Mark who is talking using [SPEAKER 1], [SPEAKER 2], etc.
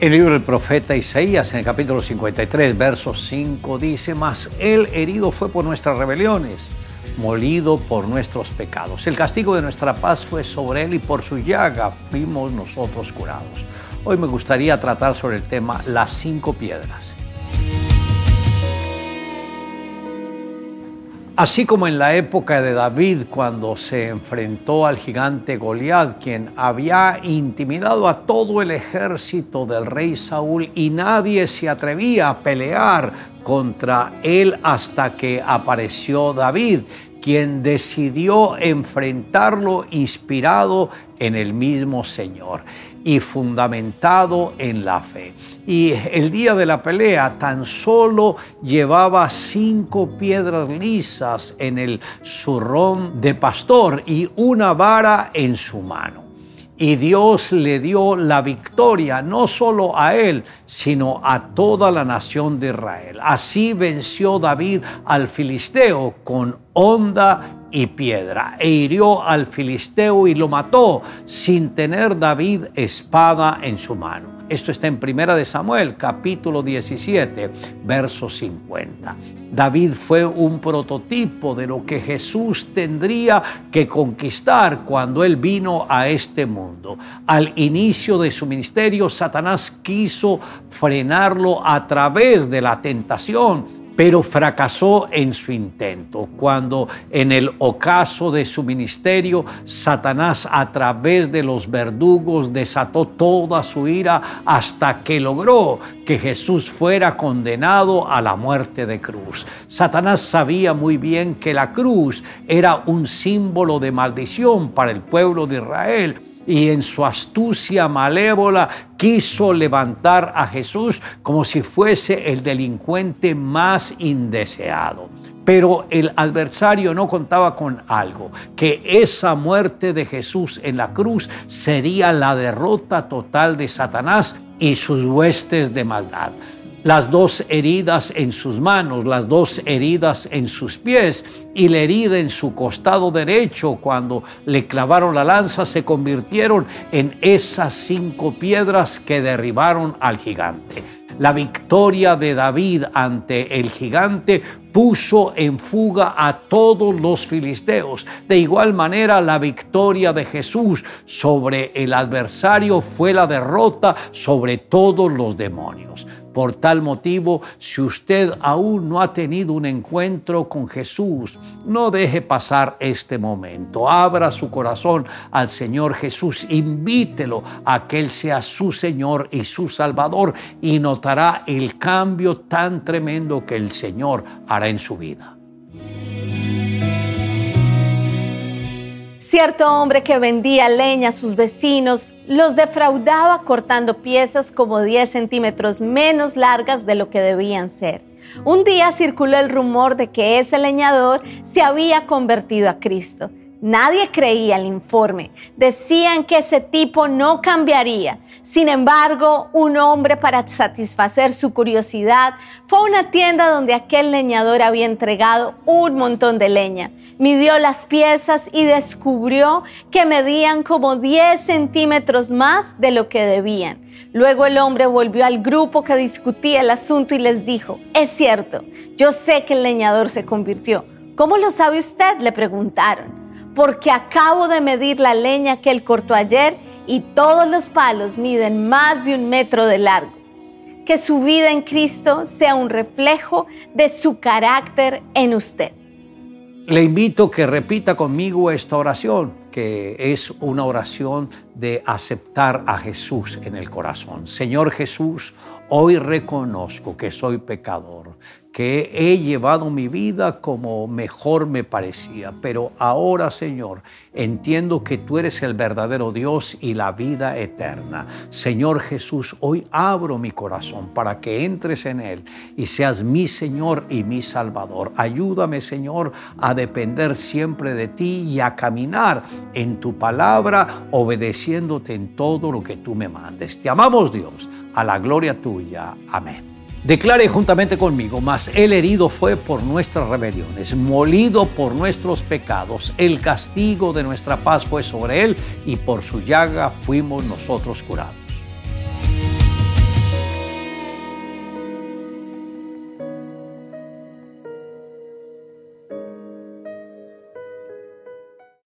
[SPEAKER 1] El libro del profeta Isaías en el capítulo 53, verso 5 dice, mas él herido fue por nuestras rebeliones, molido por nuestros pecados. El castigo de nuestra paz fue sobre él y por su llaga fuimos nosotros curados. Hoy me gustaría tratar sobre el tema las cinco piedras. Así como en la época de David, cuando se enfrentó al gigante Goliat, quien había intimidado a todo el ejército del rey Saúl y nadie se atrevía a pelear contra él hasta que apareció David, quien decidió enfrentarlo inspirado en el mismo Señor y fundamentado en la fe. Y el día de la pelea tan solo llevaba cinco piedras lisas en el zurrón de pastor y una vara en su mano. Y Dios le dio la victoria no solo a él, sino a toda la nación de Israel. Así venció David al filisteo con honda y piedra, e hirió al filisteo y lo mató sin tener David espada en su mano. Esto está en Primera de Samuel, capítulo 17, verso 50. David fue un prototipo de lo que Jesús tendría que conquistar cuando él vino a este mundo. Al inicio de su ministerio, Satanás quiso frenarlo a través de la tentación pero fracasó en su intento. Cuando en el ocaso de su ministerio, Satanás a través de los verdugos desató toda su ira hasta que logró que Jesús fuera condenado a la muerte de cruz. Satanás sabía muy bien que la cruz era un símbolo de maldición para el pueblo de Israel y en su astucia malévola quiso levantar a Jesús como si fuese el delincuente más indeseado. Pero el adversario no contaba con algo, que esa muerte de Jesús en la cruz sería la derrota total de Satanás y sus huestes de maldad las dos heridas en sus manos, las dos heridas en sus pies y la herida en su costado derecho cuando le clavaron la lanza se convirtieron en esas cinco piedras que derribaron al gigante. La victoria de David ante el gigante puso en fuga a todos los filisteos. De igual manera, la victoria de Jesús sobre el adversario fue la derrota sobre todos los demonios. Por tal motivo, si usted aún no ha tenido un encuentro con Jesús, no deje pasar este momento. Abra su corazón al Señor Jesús, invítelo a que Él sea su Señor y su Salvador y notará el cambio tan tremendo que el Señor hará en su vida.
[SPEAKER 2] Cierto hombre que vendía leña a sus vecinos los defraudaba cortando piezas como 10 centímetros menos largas de lo que debían ser. Un día circuló el rumor de que ese leñador se había convertido a Cristo. Nadie creía el informe. Decían que ese tipo no cambiaría. Sin embargo, un hombre para satisfacer su curiosidad fue a una tienda donde aquel leñador había entregado un montón de leña. Midió las piezas y descubrió que medían como 10 centímetros más de lo que debían. Luego el hombre volvió al grupo que discutía el asunto y les dijo, es cierto, yo sé que el leñador se convirtió. ¿Cómo lo sabe usted? le preguntaron porque acabo de medir la leña que él cortó ayer y todos los palos miden más de un metro de largo. Que su vida en Cristo sea un reflejo de su carácter en usted.
[SPEAKER 1] Le invito que repita conmigo esta oración, que es una oración de aceptar a Jesús en el corazón. Señor Jesús, hoy reconozco que soy pecador que he llevado mi vida como mejor me parecía. Pero ahora, Señor, entiendo que tú eres el verdadero Dios y la vida eterna. Señor Jesús, hoy abro mi corazón para que entres en él y seas mi Señor y mi Salvador. Ayúdame, Señor, a depender siempre de ti y a caminar en tu palabra, obedeciéndote en todo lo que tú me mandes. Te amamos, Dios, a la gloria tuya. Amén. Declare juntamente conmigo, mas el herido fue por nuestras rebeliones, molido por nuestros pecados, el castigo de nuestra paz fue sobre él y por su llaga fuimos nosotros curados.